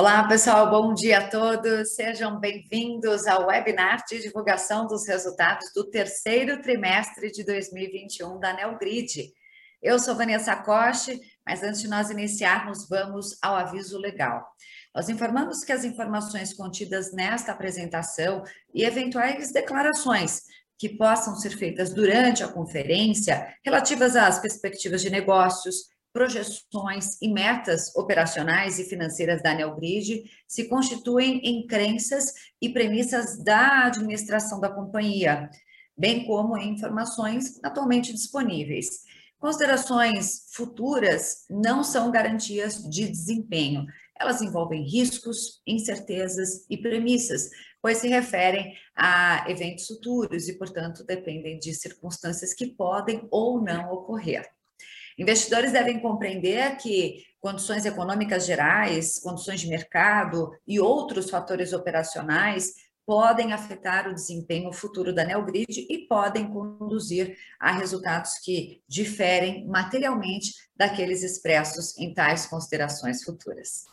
Olá, pessoal, bom dia a todos. Sejam bem-vindos ao webinar de divulgação dos resultados do terceiro trimestre de 2021 da Neogrid. Eu sou Vanessa Coste, mas antes de nós iniciarmos, vamos ao aviso legal. Nós informamos que as informações contidas nesta apresentação e eventuais declarações que possam ser feitas durante a conferência, relativas às perspectivas de negócios, projeções e metas operacionais e financeiras da Neogrid se constituem em crenças e premissas da administração da companhia, bem como em informações atualmente disponíveis. Considerações futuras não são garantias de desempenho. Elas envolvem riscos, incertezas e premissas, pois se referem a eventos futuros e, portanto, dependem de circunstâncias que podem ou não ocorrer. Investidores devem compreender que condições econômicas gerais, condições de mercado e outros fatores operacionais podem afetar o desempenho futuro da Neogrid e podem conduzir a resultados que diferem materialmente daqueles expressos em tais considerações futuras.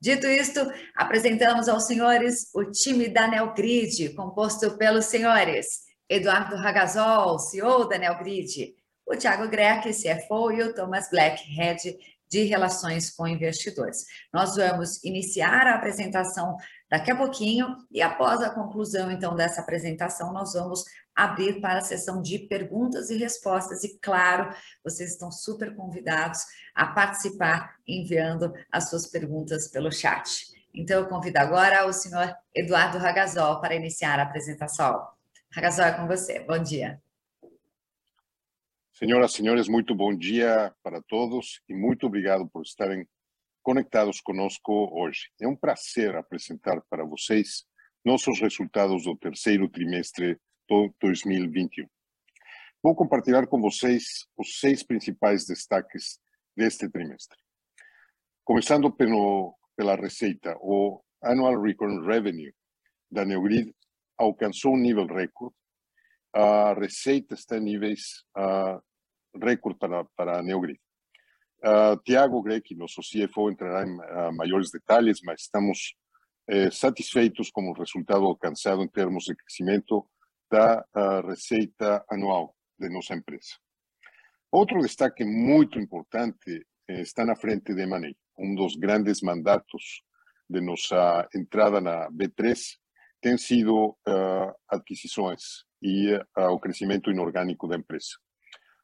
Dito isto, apresentamos aos senhores o time da Neogrid, composto pelos senhores Eduardo Ragazol, CEO da Neogrid, o Thiago Greck, CFO, e o Thomas Black, Head de Relações com Investidores. Nós vamos iniciar a apresentação daqui a pouquinho e após a conclusão, então, dessa apresentação, nós vamos abrir para a sessão de perguntas e respostas. E, claro, vocês estão super convidados a participar enviando as suas perguntas pelo chat. Então, eu convido agora o senhor Eduardo Ragazol para iniciar a apresentação. Ragazol, é com você. Bom dia. Senhoras senhores, muito bom dia para todos e muito obrigado por estarem conectados conosco hoje. É um prazer apresentar para vocês nossos resultados do terceiro trimestre de 2021. Vou compartilhar com vocês os seis principais destaques deste trimestre. Começando pelo, pela receita, o Annual Recurring Revenue da Neogrid alcançou um nível recorde. A receita está em níveis uh, récord para, para a Neogrid. Uh, Tiago Greco, nosso CFO, entrará em uh, maiores detalhes, mas estamos eh, satisfeitos com o resultado alcançado em termos de crescimento da uh, receita anual de nossa empresa. Outro destaque muito importante eh, está na frente de M&A. Um dos grandes mandatos de nossa entrada na B3 tem sido aquisições e o crescimento inorgânico da empresa.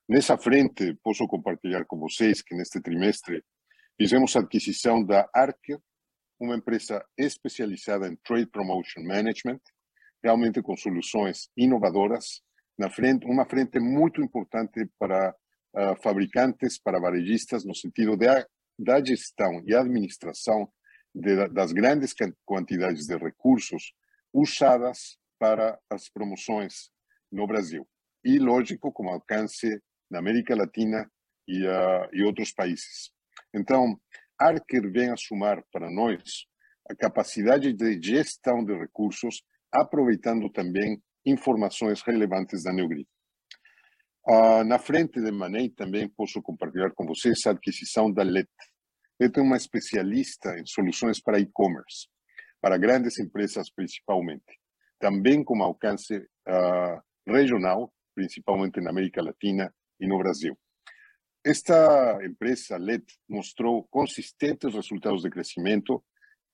Nessa frente, posso compartilhar com vocês que neste trimestre fizemos a aquisição da Arker, uma empresa especializada em Trade Promotion Management, realmente com soluções inovadoras, na frente, uma frente muito importante para uh, fabricantes, para varejistas, no sentido de, da gestão e administração de, das grandes quantidades de recursos usadas para as promoções no Brasil. E, lógico, com alcance na América Latina e, uh, e outros países. Então, Arker vem a somar para nós a capacidade de gestão de recursos, aproveitando também informações relevantes da Neogrid. Uh, na frente de Manei também posso compartilhar com vocês a aquisição da LET. LET é uma especialista em soluções para e-commerce, para grandes empresas principalmente, também com alcance uh, regional, principalmente na América Latina e no Brasil. Esta empresa, LED, mostrou consistentes resultados de crescimento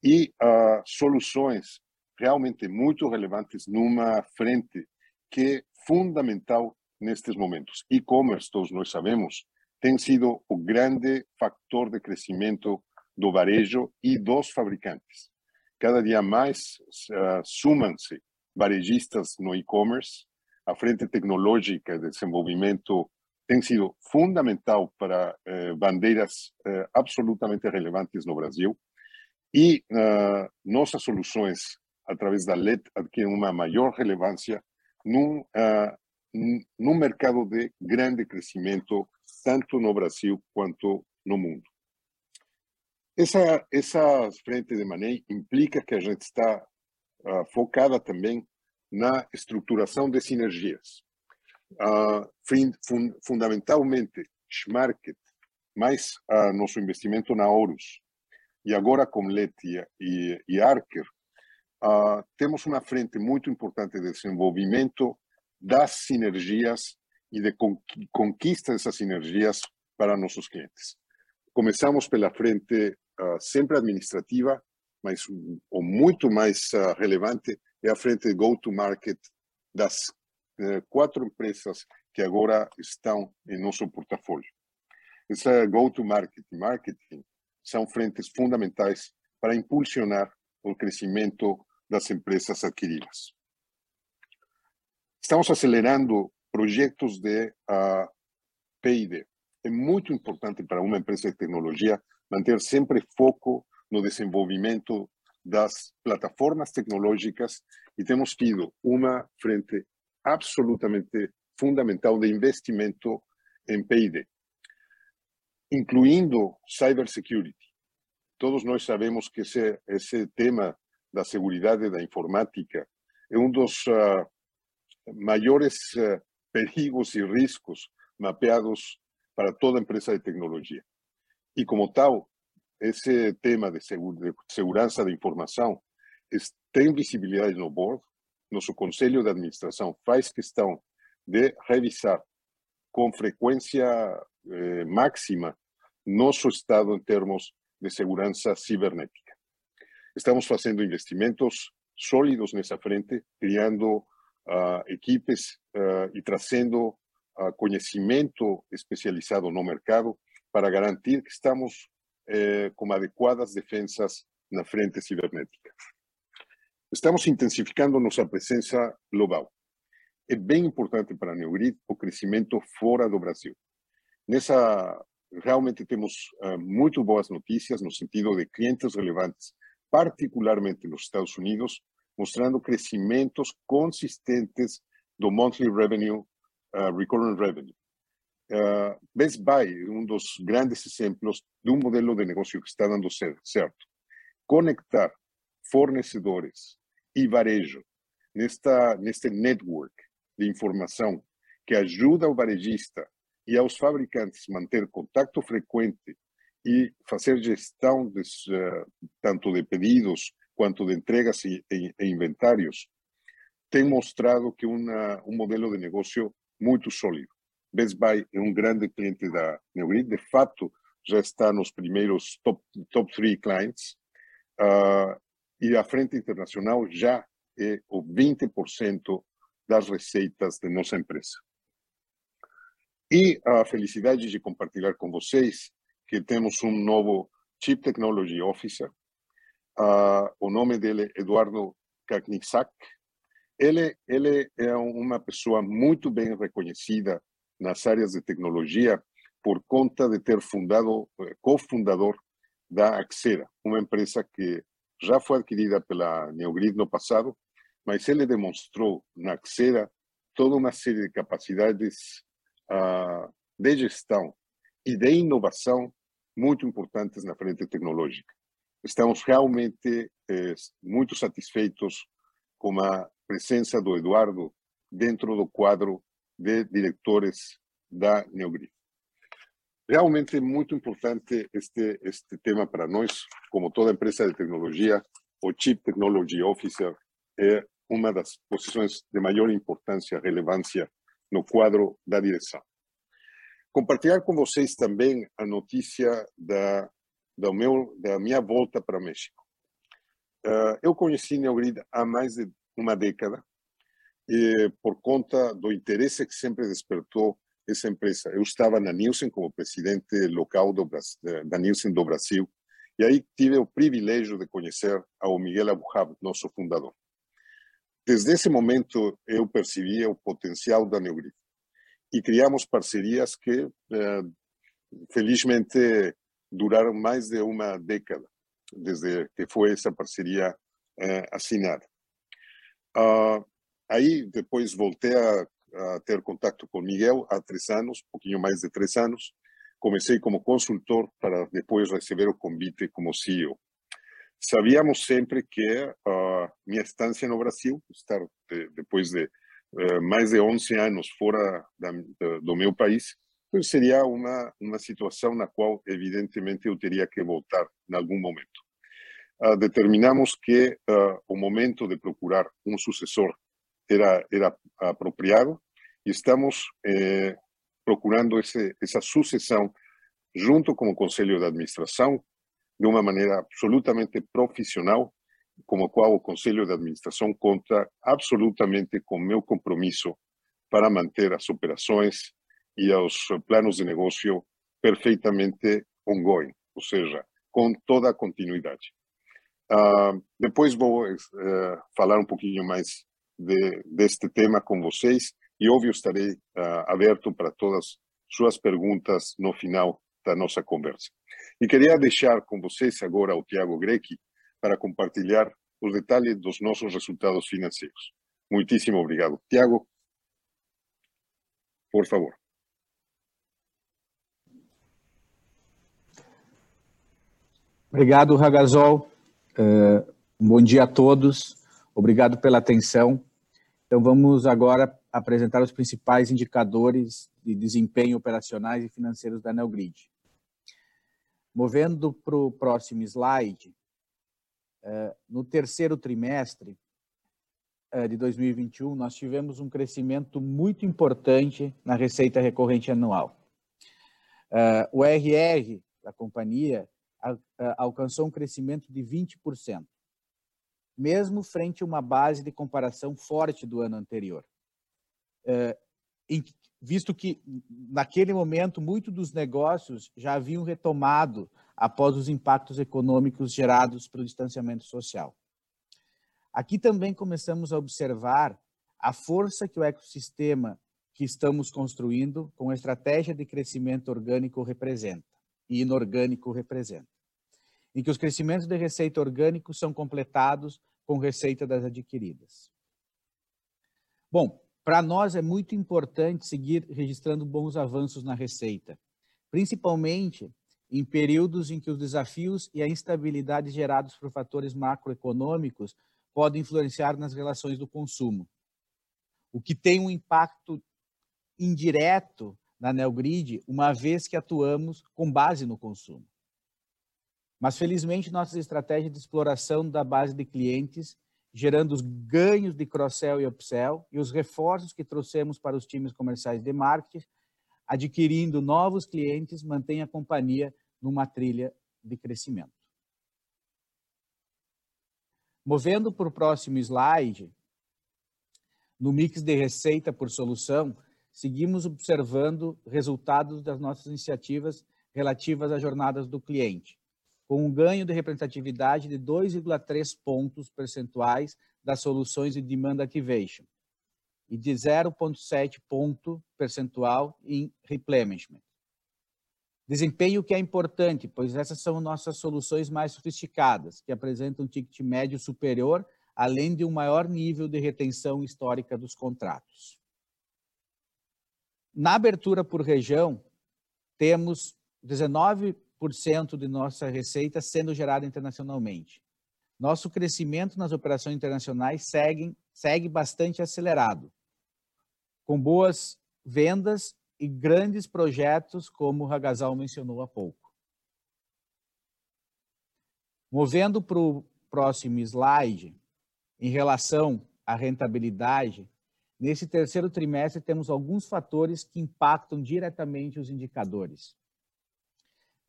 e uh, soluções realmente muito relevantes numa frente que é fundamental nestes momentos. E-commerce, todos nós sabemos, tem sido o grande fator de crescimento do varejo e dos fabricantes. Cada dia mais uh, sumam-se varejistas no e-commerce, a frente tecnológica de desenvolvimento tem sido fundamental para eh, bandeiras eh, absolutamente relevantes no Brasil e uh, nossas soluções através da LED adquirem uma maior relevância num, uh, num mercado de grande crescimento tanto no Brasil quanto no mundo. Essa essa frente de manejo implica que a gente está uh, focada também na estruturação de sinergias uh, fund, fundamentalmente Schmarket, mais uh, nosso investimento na Horus. e agora com Leti e, e Arker, uh, temos uma frente muito importante de desenvolvimento das sinergias e de conquista dessas sinergias para nossos clientes. Começamos pela frente uh, sempre administrativa, mas o muito mais uh, relevante é a frente go-to-market das quatro empresas que agora estão em nosso portfólio. Essa go-to-market e marketing são frentes fundamentais para impulsionar o crescimento das empresas adquiridas. Estamos acelerando projetos de uh, P&D. É muito importante para uma empresa de tecnologia manter sempre foco no desenvolvimento das plataformas tecnológicas e temos tido uma frente absolutamente fundamental de investimento em P&D, incluindo cybersecurity. Todos nós sabemos que esse, esse tema da segurança da informática é um dos uh, maiores uh, perigos e riscos mapeados para toda empresa de tecnologia. E como tal, esse tema de, de segurança da informação tem visibilidade no board. Nosso conselho de administração faz questão de revisar com frequência eh, máxima nosso estado em termos de segurança cibernética. Estamos fazendo investimentos sólidos nessa frente, criando uh, equipes uh, e trazendo uh, conhecimento especializado no mercado para garantir que estamos eh, com adequadas defensas na frente cibernética. Estamos intensificando nossa presença global. É bem importante para Neogrid o crescimento fora do Brasil. Nessa, realmente temos uh, muito boas notícias no sentido de clientes relevantes, particularmente nos Estados Unidos, mostrando crescimentos consistentes do monthly revenue, uh, recurring revenue. Uh, Best Buy um dos grandes exemplos de um modelo de negócio que está dando certo. Conectar fornecedores e varejo nesta neste network de informação que ajuda o varejista e aos fabricantes manter contato frequente e fazer gestão de, uh, tanto de pedidos quanto de entregas e, e, e inventários, tem mostrado que uma, um modelo de negócio muito sólido. Best Buy é um grande cliente da Neogrid, de fato já está nos primeiros top, top three clients, uh, e a frente internacional já é o 20% das receitas de nossa empresa. E a felicidade de compartilhar com vocês que temos um novo Chief Technology Officer, Uh, o nome dele é Eduardo Kaknisak. Ele, ele é uma pessoa muito bem reconhecida nas áreas de tecnologia por conta de ter fundado, eh, cofundador da Axera, uma empresa que já foi adquirida pela Neogrid no passado, mas ele demonstrou na Axera toda uma série de capacidades uh, de gestão e de inovação muito importantes na frente tecnológica. Estamos realmente eh, muito satisfeitos com a presença do Eduardo dentro do quadro de diretores da Neogrid. Realmente é muito importante este, este tema para nós, como toda empresa de tecnologia, o Chief Technology Officer é uma das posições de maior importância relevância no quadro da direção. Compartilhar com vocês também a notícia da do meu, da minha volta para o México. Uh, eu conheci Neogrid há mais de uma década e por conta do interesse que sempre despertou essa empresa. Eu estava na Nielsen como presidente local do, da Nielsen do Brasil e aí tive o privilégio de conhecer ao Miguel Abuhab, nosso fundador. Desde esse momento eu percebia o potencial da Neogrid e criamos parcerias que, eh, felizmente, duraram mais de uma década desde que foi essa parceria eh, assinada. Aí depois voltei a, a, ter contato com Miguel há três anos, um pouquinho mais de três anos. Comecei como consultor para depois receber o convite como CEO. Sabíamos sempre que uh, minha estância no Brasil, estar de, depois de uh, mais de 11 anos fora da, do meu país, seria uma, uma situação na qual, evidentemente, eu teria que voltar em algum momento. Uh, determinamos que uh, o momento de procurar um sucessor era, era apropriado e estamos eh, procurando esse, essa sucessão junto com o Conselho de Administração, de uma maneira absolutamente profissional, como a qual o Conselho de Administração conta absolutamente com meu compromisso para manter as operações e os planos de negócio perfeitamente ongoing, ou seja, com toda a continuidade. Uh, depois vou uh, falar um pouquinho mais de, deste tema com vocês e, óbvio, estarei uh, aberto para todas suas perguntas no final da nossa conversa. E queria deixar com vocês agora o Tiago Grechi para compartilhar os detalhes dos nossos resultados financeiros. Muitíssimo obrigado. Tiago, por favor. Obrigado, Ragazol. Uh, bom dia a todos. Obrigado pela atenção. Então, vamos agora apresentar os principais indicadores de desempenho operacionais e financeiros da Neogrid. Movendo para o próximo slide, uh, no terceiro trimestre uh, de 2021, nós tivemos um crescimento muito importante na receita recorrente anual. o RR da companhia alcançou um crescimento de 20%, mesmo frente a uma base de comparação forte do ano anterior. É, visto que, naquele momento, muitos dos negócios já haviam retomado após os impactos econômicos gerados pelo distanciamento social. Aqui também começamos a observar a força que o ecossistema que estamos construindo com a estratégia de crescimento orgânico representa e inorgânico representa em que os crescimentos de receita orgânico são completados com receita das adquiridas. Bom, para nós é muito importante seguir registrando bons avanços na receita, principalmente em períodos em que os desafios e a instabilidade gerados por fatores macroeconômicos podem influenciar nas relações do consumo, o que tem um impacto indireto na Neogrid, uma vez que atuamos com base no consumo. Mas, felizmente, nossas estratégias de exploração da base de clientes, gerando os ganhos de cross-sell e upsell e os reforços que trouxemos para os times comerciais de marketing, adquirindo novos clientes, mantém a companhia numa trilha de crescimento. Movendo para o próximo slide, no mix de receita por solução, seguimos observando resultados das nossas iniciativas relativas às jornadas do cliente, com um ganho de representatividade de 2,3 pontos percentuais das soluções de Demand Activation e de 0,7 ponto percentual em Replenishment. Desempenho que é importante, pois essas são nossas soluções mais sofisticadas, que apresentam um ticket médio superior, além de um maior nível de retenção histórica dos contratos. Na abertura por região, temos 19 cento de nossa receita sendo gerada internacionalmente. Nosso crescimento nas operações internacionais segue, segue bastante acelerado, com boas vendas e grandes projetos, como o Ragazal mencionou há pouco. Movendo para o próximo slide, em relação à rentabilidade, nesse terceiro trimestre temos alguns fatores que impactam diretamente os indicadores.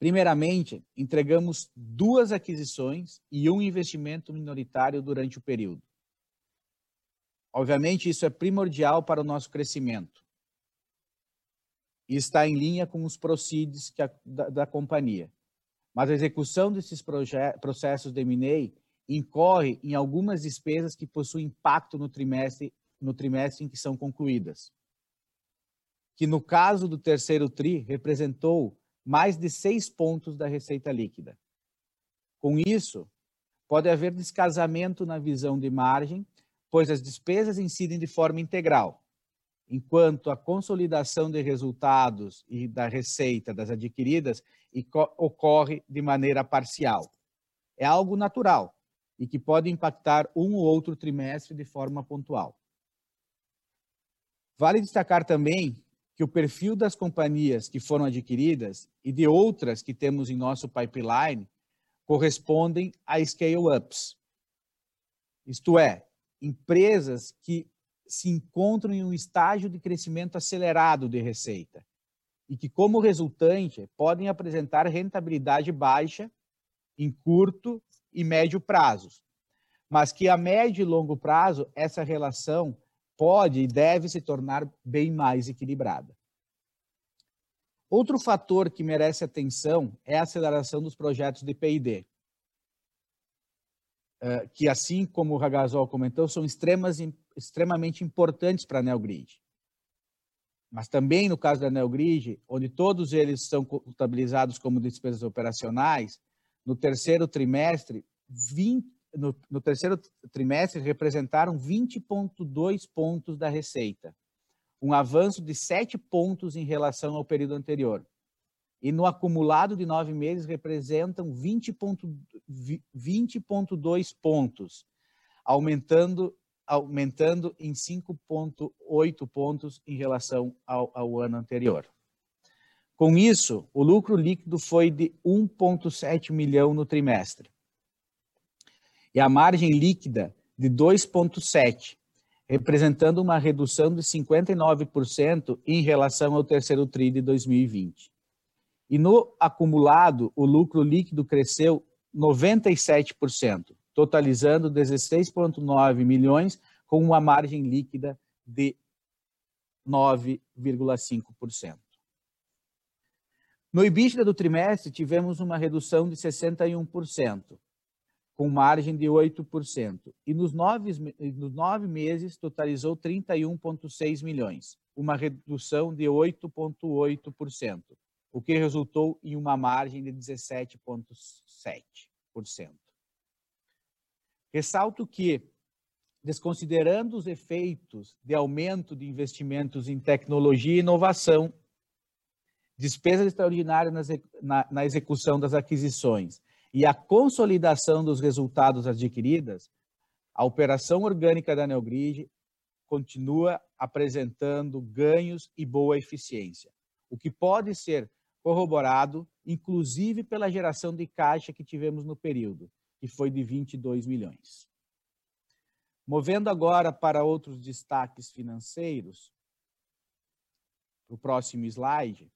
Primeiramente, entregamos duas aquisições e um investimento minoritário durante o período. Obviamente, isso é primordial para o nosso crescimento e está em linha com os proceeds a, da, da, companhia. Mas a execução desses processos de M&A incorre em algumas despesas que possuem impacto no trimestre, no trimestre em que são concluídas. Que no caso do terceiro TRI representou mais de seis pontos da receita líquida. Com isso, pode haver descasamento na visão de margem, pois as despesas incidem de forma integral, enquanto a consolidação de resultados e da receita das adquiridas ocorre de maneira parcial. É algo natural e que pode impactar um ou outro trimestre de forma pontual. Vale destacar também que o perfil das companhias que foram adquiridas e de outras que temos em nosso pipeline correspondem a scale-ups. Isto é, empresas que se encontram em um estágio de crescimento acelerado de receita e que, como resultante, podem apresentar rentabilidade baixa em curto e médio prazos, mas que a médio e longo prazo essa relação pode e deve se tornar bem mais equilibrada. Outro fator que merece atenção é a aceleração dos projetos de P&D, eh, que, assim como o Ragazol comentou, são extremas, extremamente importantes para a NeoGrid. Mas também no caso da NeoGrid, onde todos eles são contabilizados como despesas operacionais, no terceiro trimestre, 20, no, no terceiro trimestre representaram 20,2 pontos da receita, um avanço de 7 pontos em relação ao período anterior. E no acumulado de nove meses representam 20,2 20 pontos, aumentando, aumentando em 5,8 pontos em relação ao, ao ano anterior. Com isso, o lucro líquido foi de 1,7 milhão no trimestre, e a margem líquida de 2,7%, representando uma redução de 59% em relação ao terceiro TRI de 2020. E no acumulado, o lucro líquido cresceu 97%, totalizando 16,9 milhões, com uma margem líquida de 9,5%. No EBITDA do trimestre, tivemos uma redução de 61%, com margem de 8%, e nos nove, nos nove meses totalizou 31,6 milhões, uma redução de 8,8%, o que resultou em uma margem de 17,7%. Ressalto que, desconsiderando os efeitos de aumento de investimentos em tecnologia e inovação, despesas extraordinárias na, na execução das aquisições e a consolidação dos resultados adquiridos, a operação orgânica da Neogrid continua apresentando ganhos e boa eficiência, o que pode ser corroborado, inclusive pela geração de caixa que tivemos no período, que foi de 22 milhões. Movendo agora para outros destaques financeiros, o próximo slide,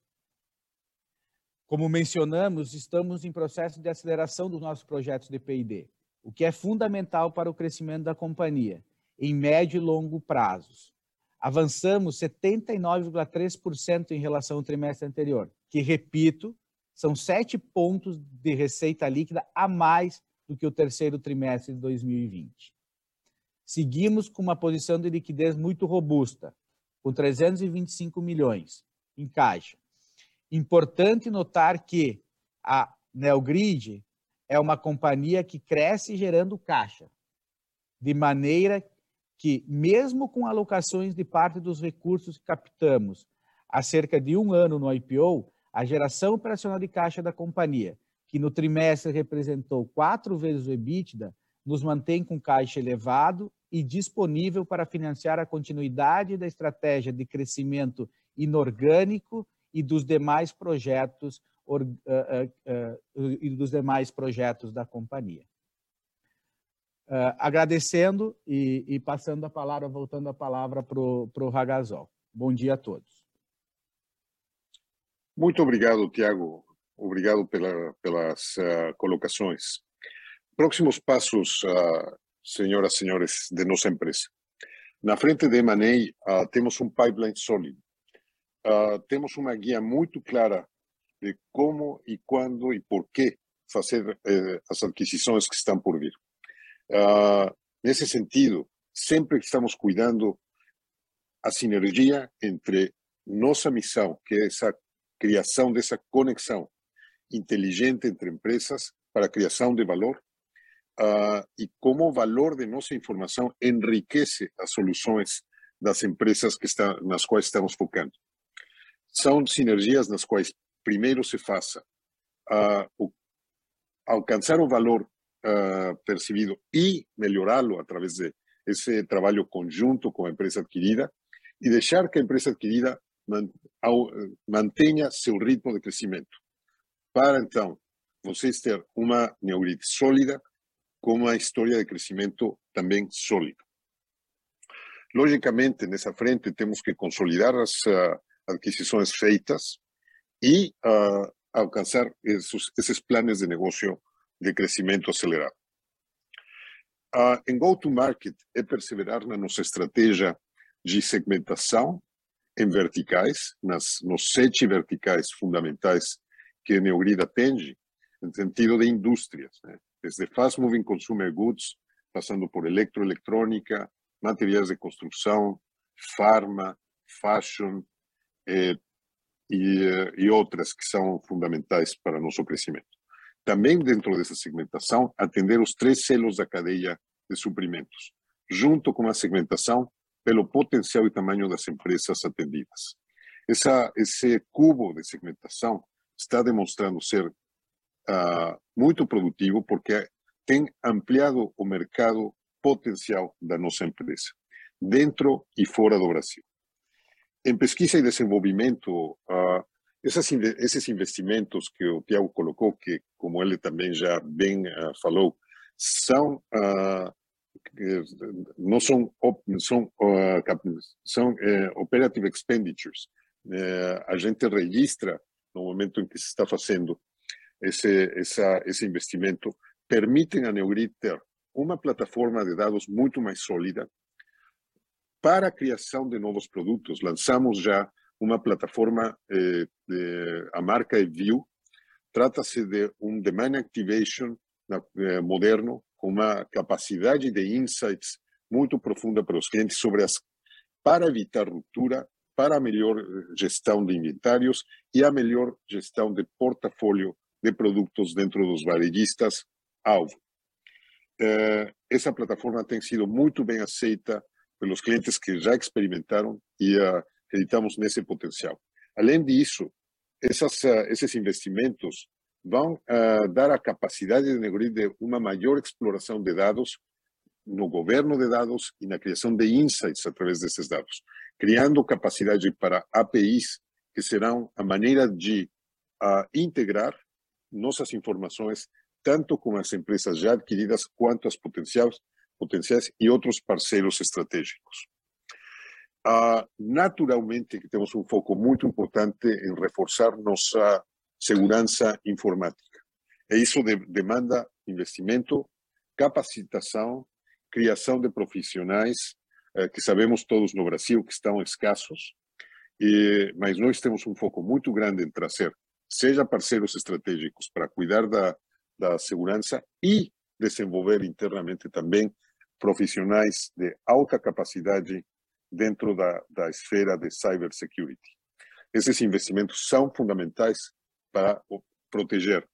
como mencionamos, estamos em processo de aceleração dos nossos projetos de P&D, o que é fundamental para o crescimento da companhia, em médio e longo prazos. Avançamos 79,3% em relação ao trimestre anterior, que, repito, são sete pontos de receita líquida a mais do que o terceiro trimestre de 2020. Seguimos com uma posição de liquidez muito robusta, com 325 milhões em caixa, Importante notar que a Neogrid é uma companhia que cresce gerando caixa, de maneira que, mesmo com alocações de parte dos recursos que captamos há cerca de um ano no IPO, a geração operacional de caixa da companhia, que no trimestre representou quatro vezes o EBITDA, nos mantém com caixa elevado e disponível para financiar a continuidade da estratégia de crescimento inorgânico e dos demais projetos uh, uh, uh, e dos demais projetos da companhia. agradecendo e, e, passando a palavra, voltando a palavra para o Ragazol. Bom dia a todos. Muito obrigado, Tiago. Obrigado pela, pelas colocações. Próximos passos, senhoras e senhores, de nossa empresa. Na frente de M&A, temos um pipeline sólido uh, temos uma guia muito clara de como e quando e por que fazer eh, as aquisições que estão por vir. Uh, nesse sentido, sempre estamos cuidando a sinergia entre nossa missão, que é essa criação dessa conexão inteligente entre empresas para a criação de valor, uh, e como o valor de nossa informação enriquece as soluções das empresas que está, nas quais estamos focando são sinergias nas quais primeiro se faça uh, alcançar o valor uh, percebido e melhorá-lo através de esse trabalho conjunto com a empresa adquirida e deixar que a empresa adquirida mantenha seu ritmo de crescimento, para então vocês ter uma Neogrid sólida, com uma história de crescimento também sólida. Logicamente, nessa frente, temos que consolidar as uh, aquisições feitas e uh, alcançar esses, esses planos de negócio de crescimento acelerado. Uh, em go-to-market é perseverar na nossa estratégia de segmentação em verticais, nas, nos sete verticais fundamentais que a Neogrid atende, no sentido de indústrias, né? desde fast moving consumer goods, passando por eletroeletrônica, materiais de construção, farma, fashion eh, e, e outras que são fundamentais para nosso crescimento. Também dentro dessa segmentação, atender os três selos da cadeia de suprimentos, junto com a segmentação pelo potencial e tamanho das empresas atendidas. Essa, esse cubo de segmentação está demonstrando ser uh, muito produtivo porque tem ampliado o mercado potencial da nossa empresa, dentro e fora do Brasil. Em pesquisa e desenvolvimento, uh, essas, esses investimentos que o Tiago colocou, que como ele também já bem uh, falou, são não são são são operative expenditures. a gente registra no momento em que se está fazendo esse essa, esse investimento permitem a Neogrid ter uma plataforma de dados muito mais sólida para a criação de novos produtos. Lançamos já uma plataforma, eh, de, a marca é View, trata-se de um demand activation eh, moderno, com uma capacidade de insights muito profunda para os clientes sobre as para evitar ruptura, para a melhor gestão de inventários e a melhor gestão de portfólio de produtos dentro dos varejistas alvo. Eh, essa plataforma tem sido muito bem aceita pelos clientes que já experimentaram e uh, acreditamos nesse potencial. Além disso, essas, uh, esses investimentos vão uh, dar a capacidade de de uma maior exploração de dados no governo de dados e na criação de insights através desses dados, criando capacidade para APIs que serão a maneira de integrar nossas informações tanto com as empresas já adquiridas quanto as potenciais, potenciais e outros parceiros estratégicos. Uh, naturalmente que temos um foco muito importante em reforçar nossa segurança informática. E isso de, demanda investimento, capacitação, criação de profissionais, eh, que sabemos todos no Brasil que estão escassos, e, mas nós temos um foco muito grande em trazer, seja parceiros estratégicos para cuidar da da segurança e desenvolver internamente também profissionais de alta capacidade dentro da, da esfera de cybersecurity. Esses investimentos são fundamentais para proteger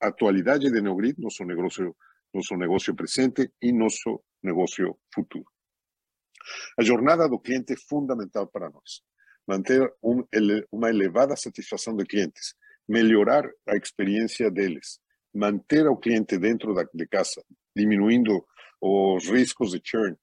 a atualidade de Neogrid, nosso negócio, nosso negócio presente e nosso negócio futuro. A jornada do cliente é fundamental para nós. Manter um, uma elevada satisfação de clientes, melhorar a experiência deles, manter o cliente dentro da, de casa, diminuindo os riscos de churn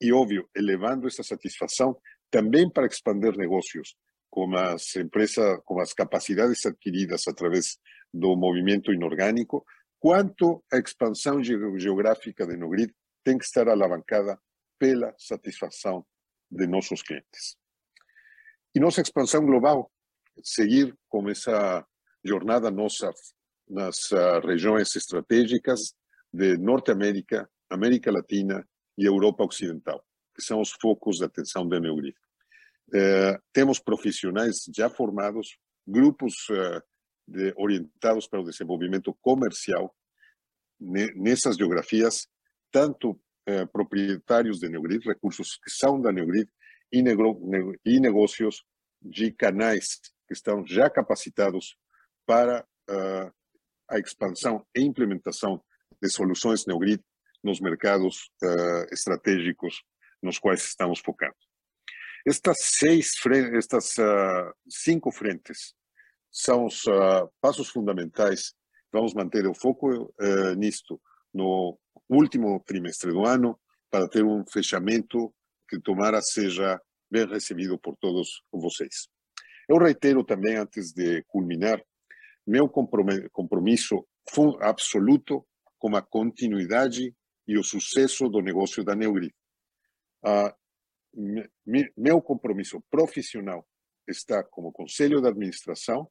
e, óbvio, elevando essa satisfação também para expandir negócios com as empresas, com as capacidades adquiridas através do movimento inorgânico, quanto a expansão geográfica de Nogrid tem que estar alavancada pela satisfação de nossos clientes. E nossa expansão global, seguir com essa jornada nossa nas regiões estratégicas de Norte América, América Latina e Europa Ocidental, que são os focos de atenção da Neogrid. Uh, temos profissionais já formados, grupos uh, de, orientados para o desenvolvimento comercial nessas geografias, tanto proprietários de Neogrid, recursos que são da Neogrid, e, e negócios de canais que estão já capacitados para uh, a expansão e implementação de soluções Neogrid nos mercados uh, estratégicos nos quais estamos focando. Estas seis, estas uh, cinco frentes são os uh, passos fundamentais. Vamos manter o foco nisto no último trimestre do ano para ter um fechamento que tomara seja bem recebido por todos vocês. Eu reitero também, antes de culminar, meu compromisso absoluto com a continuidade e o sucesso do negócio da Neugrid. Uh, meu compromisso profissional está como conselho de administração,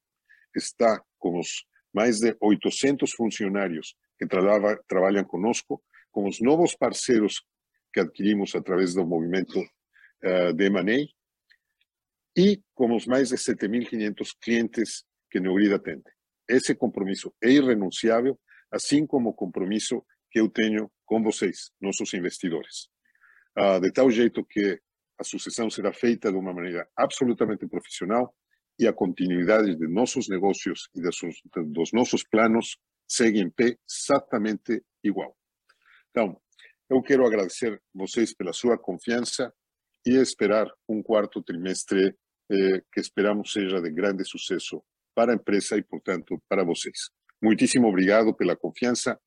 está com os mais de 800 funcionários que traba, trabalham conosco, com os novos parceiros que adquirimos através do movimento uh, de M&A e com os mais de 7.500 clientes que Neugrid atende. Esse compromisso é irrenunciável, assim como o compromisso que eu tenho com vocês, nossos investidores. Uh, de tal jeito que a sucessão será feita de uma maneira absolutamente profissional e a continuidade de nossos negócios e dos nossos planos segue em pé exatamente igual. Então, eu quero agradecer vocês pela sua confiança e esperar um quarto trimestre eh, que esperamos seja de grande sucesso para a empresa e, portanto, para vocês. Muitíssimo obrigado pela confiança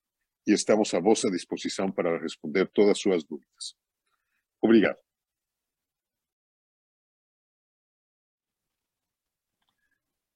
e estamos à vossa disposição para responder todas as suas dúvidas. Obrigado.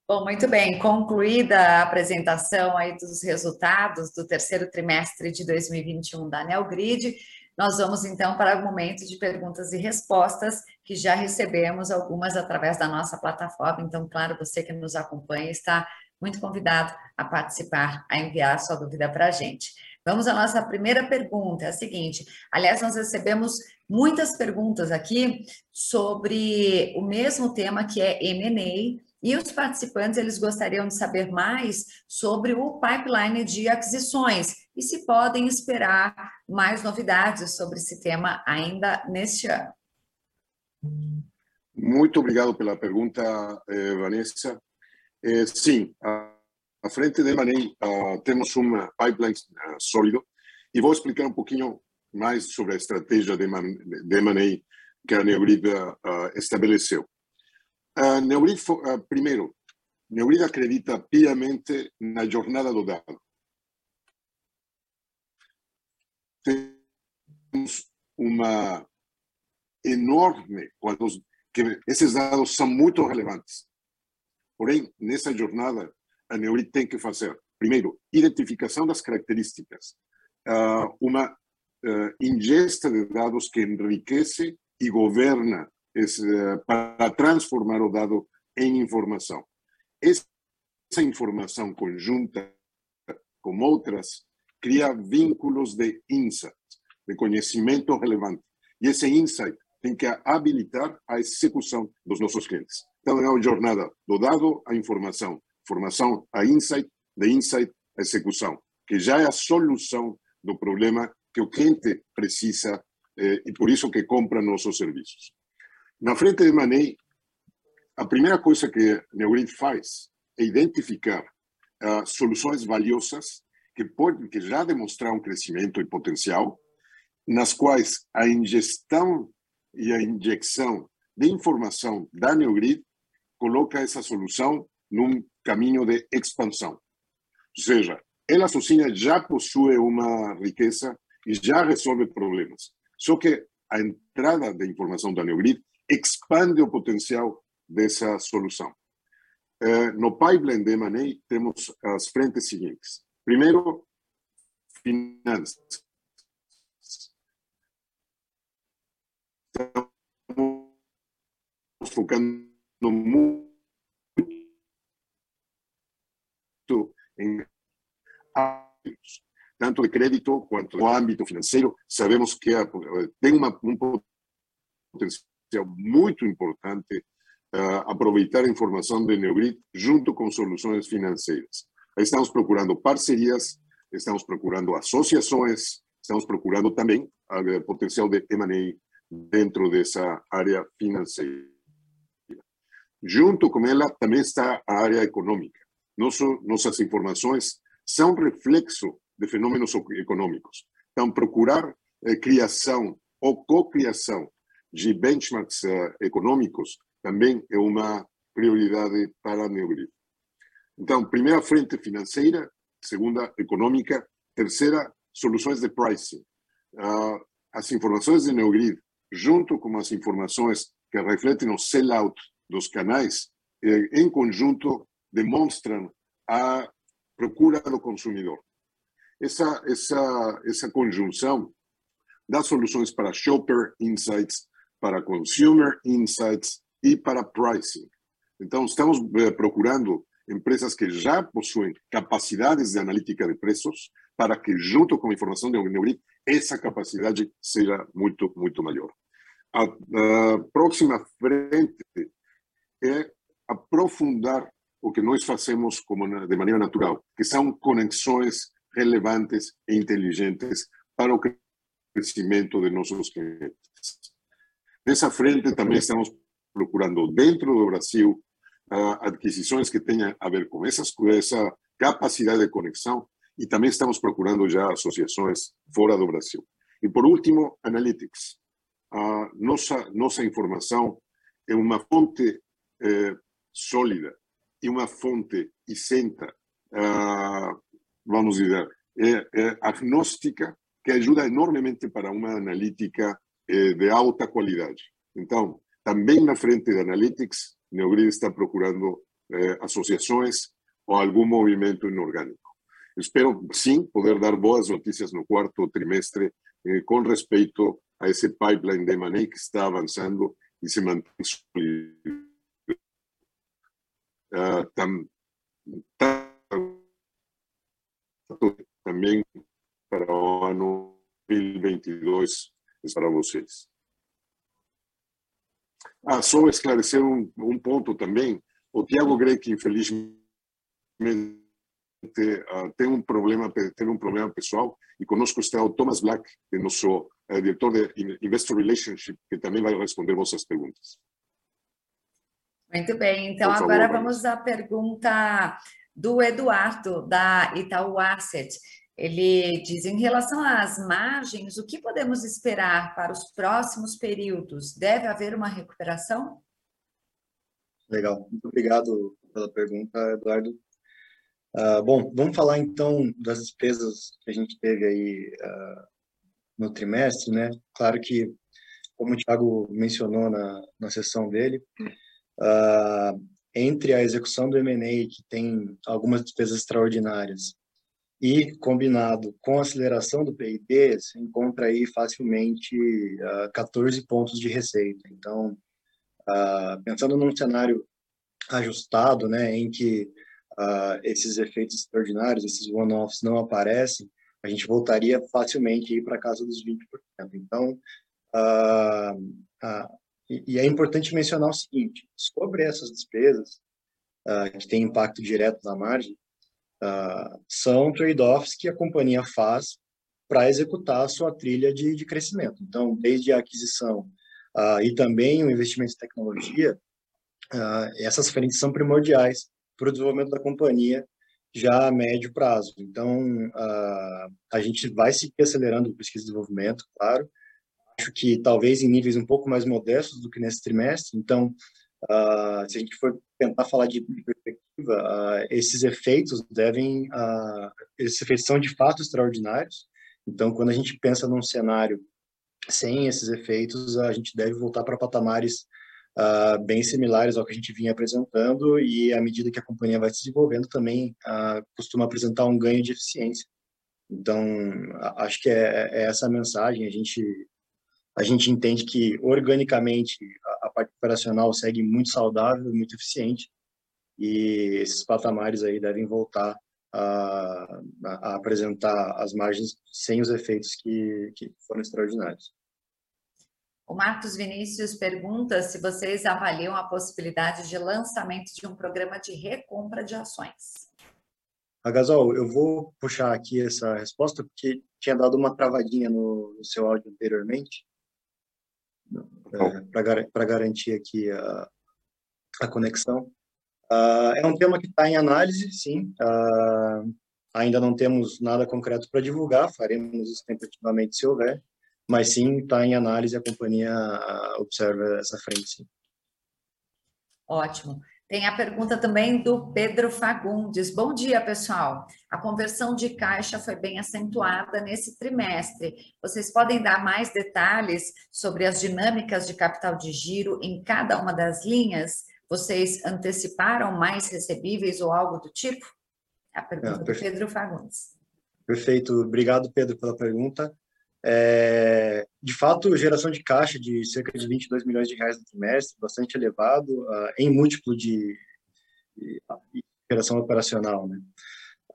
Bom, muito bem. Concluída a apresentação aí dos resultados do terceiro trimestre de 2021 da Neogrid, nós vamos então para o momento de perguntas e respostas, que já recebemos algumas através da nossa plataforma. Então, claro, você que nos acompanha está muito convidado a participar, a enviar sua dúvida para a gente. Vamos à nossa primeira pergunta, é a seguinte. Aliás, nós recebemos muitas perguntas aqui sobre o mesmo tema que é M&A, e os participantes eles gostariam de saber mais sobre o pipeline de aquisições e se podem esperar mais novidades sobre esse tema ainda neste ano. Muito obrigado pela pergunta, eh, Vanessa. Eh, sim, à frente de Manei uh, temos um pipeline uh, sólido e vou explicar um pouquinho mais sobre a estratégia de, Manei que a Neogrid uh, estabeleceu. Uh, Neogrid, primeiro, Neogrid acredita piamente na jornada do dado. Temos uma enorme, quando que esses dados são muito relevantes. Porém, nessa jornada, a Neogrid tem que fazer, primeiro, identificação das características, uh, uma ingesta de dados que enriquece e governa para transformar o dado em informação. Essa informação conjunta com outras cria vínculos de insight, de conhecimento relevante. E esse insight tem que habilitar a execução dos nossos clientes. Então, é uma jornada do dado à informação, informação a insight, de insight a execução, que já é a solução do problema que o cliente precisa eh, e por isso que compra nossos serviços. Na frente de Manei, a primeira coisa que Neogrid faz é identificar uh, soluções valiosas que, pode, que já demonstraram crescimento e potencial, nas quais a ingestão e a injecção de informação da Neogrid coloca essa solução num caminho de expansão. Ou seja, ela sozinha já possui uma riqueza e já resolve problemas. Só que a entrada de informação da Neogrid expande o potencial dessa solução. Uh, no pipeline de M&A temos as frentes seguintes. Primeiro, finanças. Estamos focando muito em tanto de crédito quanto no âmbito financeiro. Sabemos que tem uma, um potencial muito importante uh, aproveitar a informação de Neogrid junto com soluções financeiras. Estamos procurando parcerias, estamos procurando associações, estamos procurando também uh, potencial de M&A dentro dessa área financeira. Junto com ela também está a área econômica. Nosso, nossas informações são reflexo de fenômenos econômicos. Então, procurar eh, criação ou cocriação de benchmarks uh, econômicos também é uma prioridade para a Neogrid. Então, primeira frente financeira, segunda econômica, terceira soluções de pricing. Uh, as informações de Neogrid, junto com as informações que refletem o sell-out dos canais, eh, em conjunto, demonstram a procura do consumidor. Essa, essa, essa conjunção dá soluções para shopper insights, para consumer insights e para pricing. Então, estamos eh, procurando empresas que já possuem capacidades de analítica de preços para que, junto com a informação de Neuri, essa capacidade seja muito, muito maior. A, a próxima frente é aprofundar o que nós fazemos como de maneira natural, que são conexões relevantes e inteligentes para o crescimento de nossos clientes. Nessa frente também estamos procurando dentro do Brasil uh, adquisições que tenham a ver com essas, essa capacidade de conexão e também estamos procurando já associações fora do Brasil. E por último, analytics. A nossa nossa informação é uma fonte eh, sólida e uma fonte isenta, uh, vamos dizer, é, é agnóstica que ajuda enormemente para uma analítica eh, de alta qualidade. Então, também na frente de analytics, Neogrid está procurando eh, associações ou algum movimento inorgânico. Espero, sim, poder dar boas notícias no quarto trimestre eh, com respeito a esse pipeline de M&A que está avançando e se mantém sólido. Tam, também para o ano 2022 é para vocês. Ah, só esclarecer um, um ponto também. O Tiago Greco, infelizmente, uh, tem um problema tem um problema pessoal e conosco está o Thomas Black, que é nosso uh, diretor de Investor Relationship, que também vai responder vossas perguntas. Muito bem, então favor, agora vamos à pergunta do Eduardo, da Itaú Asset. Ele diz: em relação às margens, o que podemos esperar para os próximos períodos? Deve haver uma recuperação? Legal, muito obrigado pela pergunta, Eduardo. Uh, bom, vamos falar então das despesas que a gente teve aí uh, no trimestre, né? Claro que, como o Thiago mencionou na, na sessão dele, uh, entre a execução do M&A, que tem algumas despesas extraordinárias, e combinado com a aceleração do PIB, se encontra aí facilmente uh, ah, 14 pontos de receita. Então, uh, pensando num cenário ajustado, né, em que uh, esses efeitos extraordinários, esses one-offs não aparecem, a gente voltaria facilmente para casa dos 20%. Então, e, e, é importante mencionar o seguinte, sobre essas despesas, que têm impacto direto na margem, uh, são trade-offs que a companhia faz para executar a sua trilha de, de crescimento. Então, desde a aquisição uh, e também o investimento em tecnologia, uh, essas frentes são primordiais para o desenvolvimento da companhia já a médio prazo. Então, a gente vai seguir acelerando o pesquisa e desenvolvimento, claro. Acho que talvez em níveis um pouco mais modestos do que nesse trimestre. Então, se a gente for tentar falar de perspectiva, uh, esses efeitos devem, uh, esses efeitos são de fato extraordinários. Então, quando a gente pensa num cenário sem esses efeitos, a gente deve voltar para patamares uh, bem similares ao que a gente vinha apresentando e à medida que a companhia vai se desenvolvendo também costuma apresentar um ganho de eficiência. Então, acho que é, é essa a mensagem. A gente a gente entende que organicamente a, a parte operacional segue muito saudável, muito eficiente e esses patamares aí devem voltar a, a, apresentar as margens sem os efeitos que, que foram extraordinários. O Marcos Vinícius pergunta se vocês avaliam a possibilidade de lançamento de um programa de recompra de ações. A Gasol, eu vou puxar aqui essa resposta porque tinha dado uma travadinha no, no seu áudio anteriormente, para garantir aqui a, a conexão. Uh, é um tema que está em análise, sim. Uh, ainda não temos nada concreto para divulgar, faremos isso tentativamente se houver, mas sim, está em análise, a companhia observa essa frente, sim. Ótimo. Tem a pergunta também do Pedro Fagundes. Bom dia, pessoal. A conversão de caixa foi bem acentuada nesse trimestre. Vocês podem dar mais detalhes sobre as dinâmicas de capital de giro em cada uma das linhas? Vocês anteciparam mais recebíveis ou algo do tipo? A pergunta é, do Pedro Fagundes. Perfeito. Obrigado, Pedro, pela pergunta. É, de fato, geração de caixa de cerca de 22 milhões de reais no trimestre, bastante elevado, uh, em múltiplo de, de, de, geração operacional, né?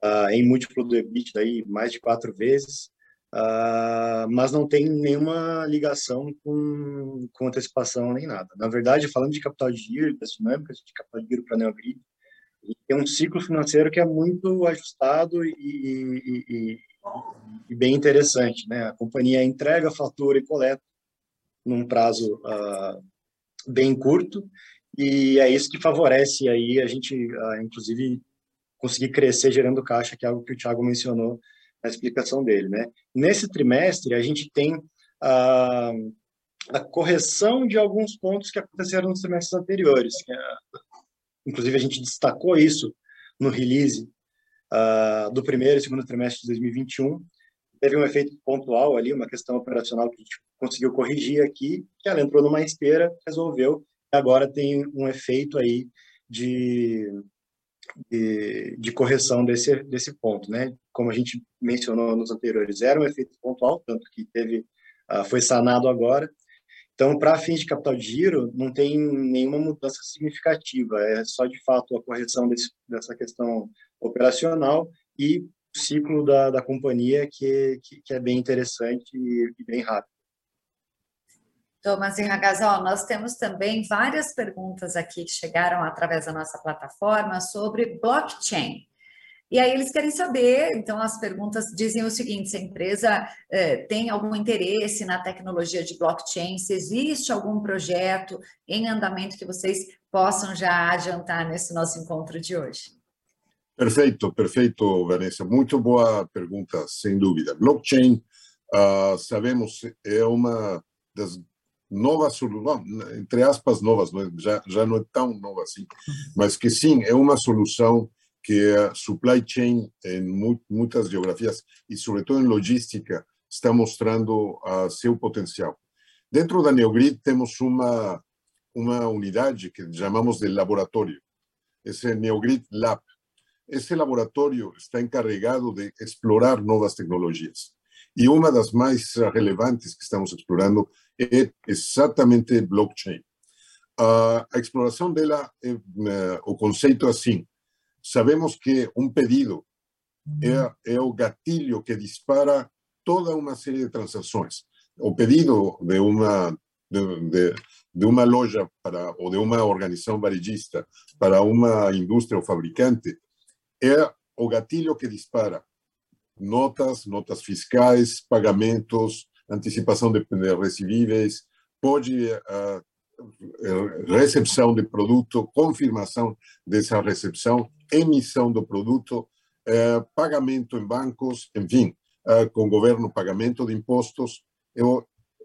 Uh, em múltiplo do EBIT, daí mais de quatro vezes, uh, mas não tem nenhuma ligação com, com antecipação nem nada. Na verdade, falando de capital de giro, das dinâmicas de capital de giro para a Neogrid, tem um ciclo financeiro que é muito ajustado e, e, e e bem interessante, né? A companhia entrega, fatura e coleta num prazo uh, bem curto e é isso que favorece aí a gente, uh, inclusive, conseguir crescer gerando caixa, que é algo que o Thiago mencionou na explicação dele, né? Nesse trimestre a gente tem a, a correção de alguns pontos que aconteceram nos trimestres anteriores. É, inclusive a gente destacou isso no release uh, do primeiro e segundo trimestre de 2021. Teve um efeito pontual ali, uma questão operacional que a gente conseguiu corrigir aqui, que ela entrou numa esteira, resolveu, e agora tem um efeito aí de, de, de, correção desse, desse ponto, né? Como a gente mencionou nos anteriores, era um efeito pontual, tanto que teve, uh, foi sanado agora. Então, para fins de capital de giro, não tem nenhuma mudança significativa, é só de fato a correção desse, dessa questão operacional e o ciclo da, da companhia, que, que, que é bem interessante e, e bem rápido. Thomas e Ragazol, nós temos também várias perguntas aqui que chegaram através da nossa plataforma sobre blockchain. E aí eles querem saber, então as perguntas dizem o seguinte: se a empresa eh, tem algum interesse na tecnologia de blockchain, se existe algum projeto em andamento que vocês possam já adiantar nesse nosso encontro de hoje. Perfeito, perfeito, Vanessa. Muito boa pergunta, sem dúvida. Blockchain, uh, sabemos, é uma das novas soluções, entre aspas, novas, já, já não é tão nova assim, mas que sim, é uma solução que supply chain em muitas geografias e sobretudo em logística está mostrando uh, potencial. Dentro da Neogrid temos uma uma unidade que chamamos de laboratório, esse Neogrid Lab, esse laboratório está encarregado de explorar novas tecnologias. E uma das mais relevantes que estamos explorando é exatamente blockchain. A exploração dela, é, é, o conceito é assim: sabemos que um pedido é, é o gatilho que dispara toda uma série de transações. O pedido de uma de, de, de, uma loja para ou de uma organização varejista para uma indústria ou fabricante é o gatilho que dispara notas, notas fiscais, pagamentos, antecipação de, recebíveis, pode uh, recepção de produto, confirmação dessa recepção, emissão do produto, uh, pagamento em bancos, enfim, uh, com o governo, pagamento de impostos.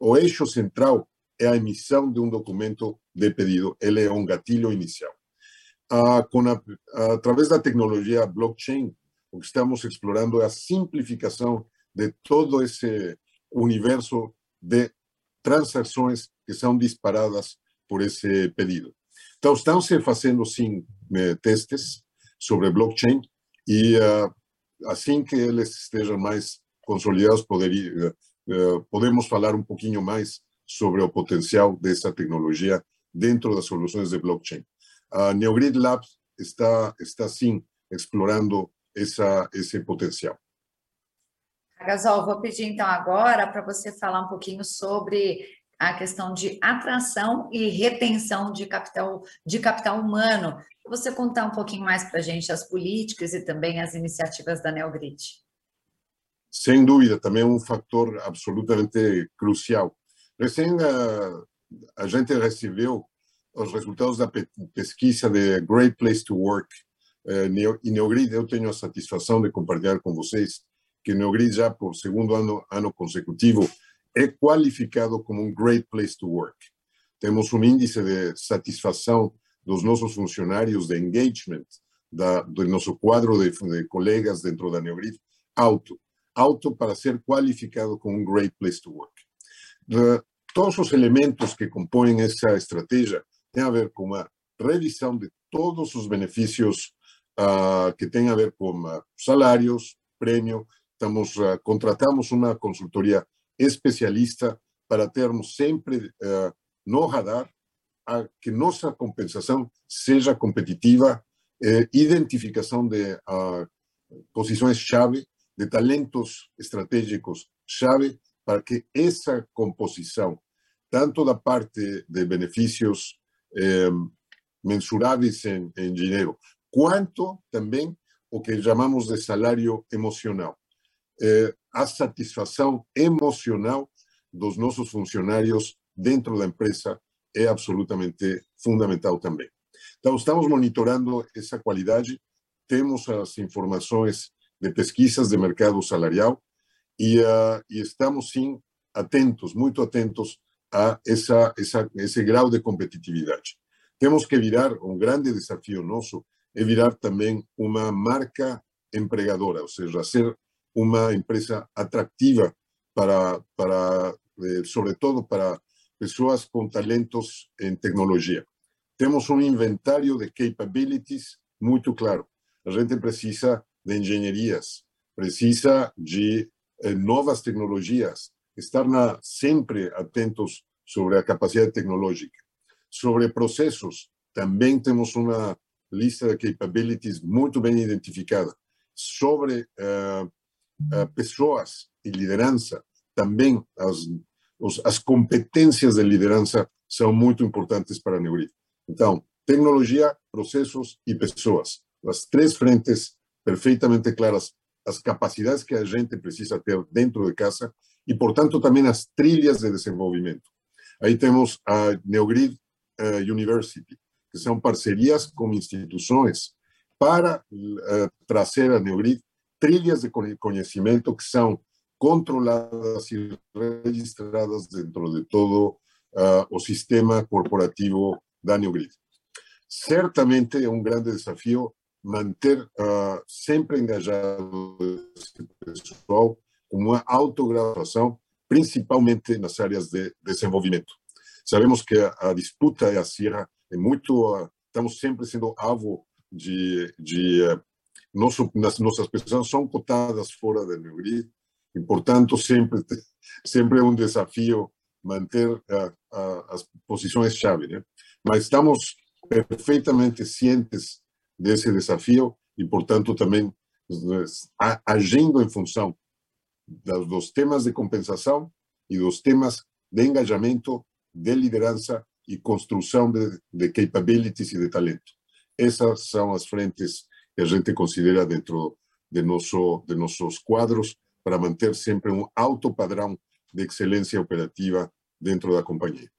O, eixo central é a emissão de um documento de pedido, ele é um gatilho inicial a, através da tecnologia blockchain, o que estamos explorando é a simplificação de todo esse universo de transações que são disparadas por esse pedido. Então, estão se fazendo, sim, testes sobre blockchain e uh, assim que eles estejam mais consolidados, poderia, uh, podemos falar um pouquinho mais sobre o potencial dessa tecnologia dentro das soluções de blockchain. A Neogrid Labs está, está sim explorando essa, esse potencial. Gasol, vou pedir então agora para você falar um pouquinho sobre a questão de atração e retenção de capital, de capital humano. Você contar um pouquinho mais para a gente as políticas e também as iniciativas da Neogrid. Sem dúvida, também é um fator absolutamente crucial. Recém a, a gente recebeu os resultados da pesquisa de Great Place to Work eh, e Neogrid, eu tenho a satisfação de compartilhar com vocês que Neogrid já por segundo ano, ano consecutivo é qualificado como um Great Place to Work. Temos um índice de satisfação dos nossos funcionários, de engagement, da, do nosso quadro de, de colegas dentro da Neogrid, alto. Alto para ser qualificado como um great place to work. De, todos os elementos que compõem essa estratégia têm a ver com a revisão de todos os benefícios uh, que têm a ver com uh, salários, prêmio. Estamos, uh, contratamos uma consultoria especialista para termos sempre no radar a que nossa compensação seja competitiva, eh, identificação de posições-chave, de talentos estratégicos chave, para que essa composição, tanto da parte de benefícios eh, mensuráveis em, em dinheiro, quanto também o que chamamos de salário emocional. A satisfação emocional dos nossos funcionários dentro da empresa é absolutamente fundamental também. Então, estamos monitorando essa qualidade, temos as informações de pesquisas de mercado salarial e, uh, e estamos, sim, atentos, muito atentos a essa, essa, esse grau de competitividade. Temos que virar, um grande desafio nosso é virar também uma marca empregadora, ou seja, ser uma empresa atrativa para, para eh, sobretudo para pessoas com talentos em tecnologia. Temos um inventário de capabilities muito claro. A gente precisa de engenharias, precisa de eh, novas tecnologias, estar na, atentos sobre a capacidade tecnológica. Sobre processos, também temos uma lista de capabilities muito bem identificada. Sobre uh, pessoas e liderança, também as as competências de liderança são muito importantes para a Neogrid. Então, tecnologia, processos e pessoas. As três frentes perfeitamente claras, as capacidades que a gente precisa ter dentro de casa e, portanto, também as trilhas de desenvolvimento. Aí temos a Neogrid uh, University, que são parcerias com instituições para uh, trazer a Neogrid trilhas de conhecimento que são controladas e registradas dentro de todo uh, o sistema corporativo da Neogrid. Certamente é um grande desafio manter uh, sempre engajado esse pessoal com uma autograduação, principalmente nas áreas de desenvolvimento. Sabemos que a, disputa e a Sierra é muito, uh, estamos sempre sendo alvo de, de nas, nossas pessoas são cotadas fora da Neogrid, e, portanto, sempre, sempre é um desafio manter a, a, as posições-chave. Né? Mas estamos perfeitamente cientes desse desafio e, portanto, também agindo em função dos temas de compensação e dos temas de engajamento, de liderança e construção de, de capabilities e de talento. Essas são as frentes que a gente considera dentro de, nosso, de nossos quadros para manter sempre um alto padrão de excelência operativa dentro da companhia.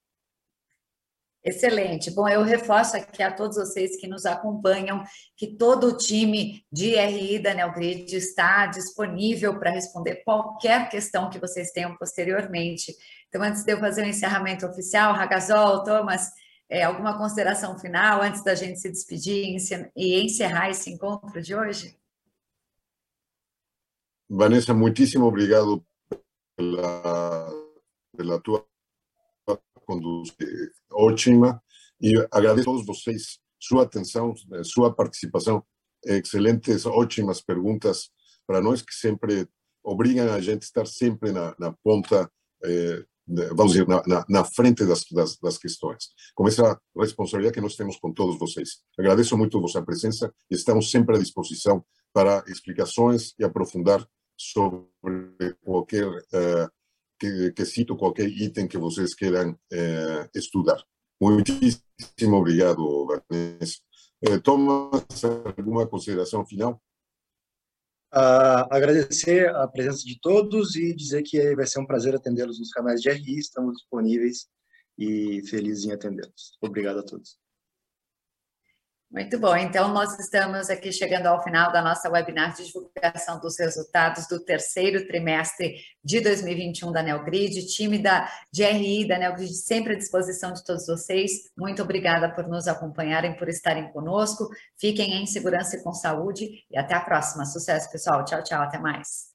Excelente. Bom, eu reforço aqui a todos vocês que nos acompanham que todo o time de RI da Neogrid está disponível para responder qualquer questão que vocês tenham posteriormente. Então, antes de eu fazer o encerramento oficial, Ragazol, Thomas, é, alguma consideração final antes da gente se despedir e encerrar esse encontro de hoje? Vanessa, muitíssimo obrigado pela, pela tua condução ótima e agradeço a todos vocês sua atenção, sua participação, excelentes, ótimas perguntas para nós que sempre obrigam a gente a estar sempre na, na ponta, eh, vamos dizer, na, na, na frente das, das, das, questões, com essa responsabilidade que nós temos com todos vocês. Agradeço muito a vossa presença estamos sempre à disposição para explicações e aprofundar sobre qualquer uh, que, quesito, qualquer item que vocês queiram uh, estudar. Muitíssimo obrigado, Vanessa. Uh, Thomas, alguma consideração final? Uh, agradecer a presença de todos e dizer que vai ser um prazer atendê-los nos canais de RI, estamos disponíveis e felizes em atendê-los. Obrigado a todos. Muito bom. Então, nós estamos aqui chegando ao final da nossa webinar de divulgação dos resultados do terceiro trimestre de 2021 da Neogrid. Time da GRI da Neogrid sempre à disposição de todos vocês. Muito obrigada por nos acompanharem, por estarem conosco. Fiquem em segurança e com saúde e até a próxima. Sucesso, pessoal. Tchau, tchau. Até mais.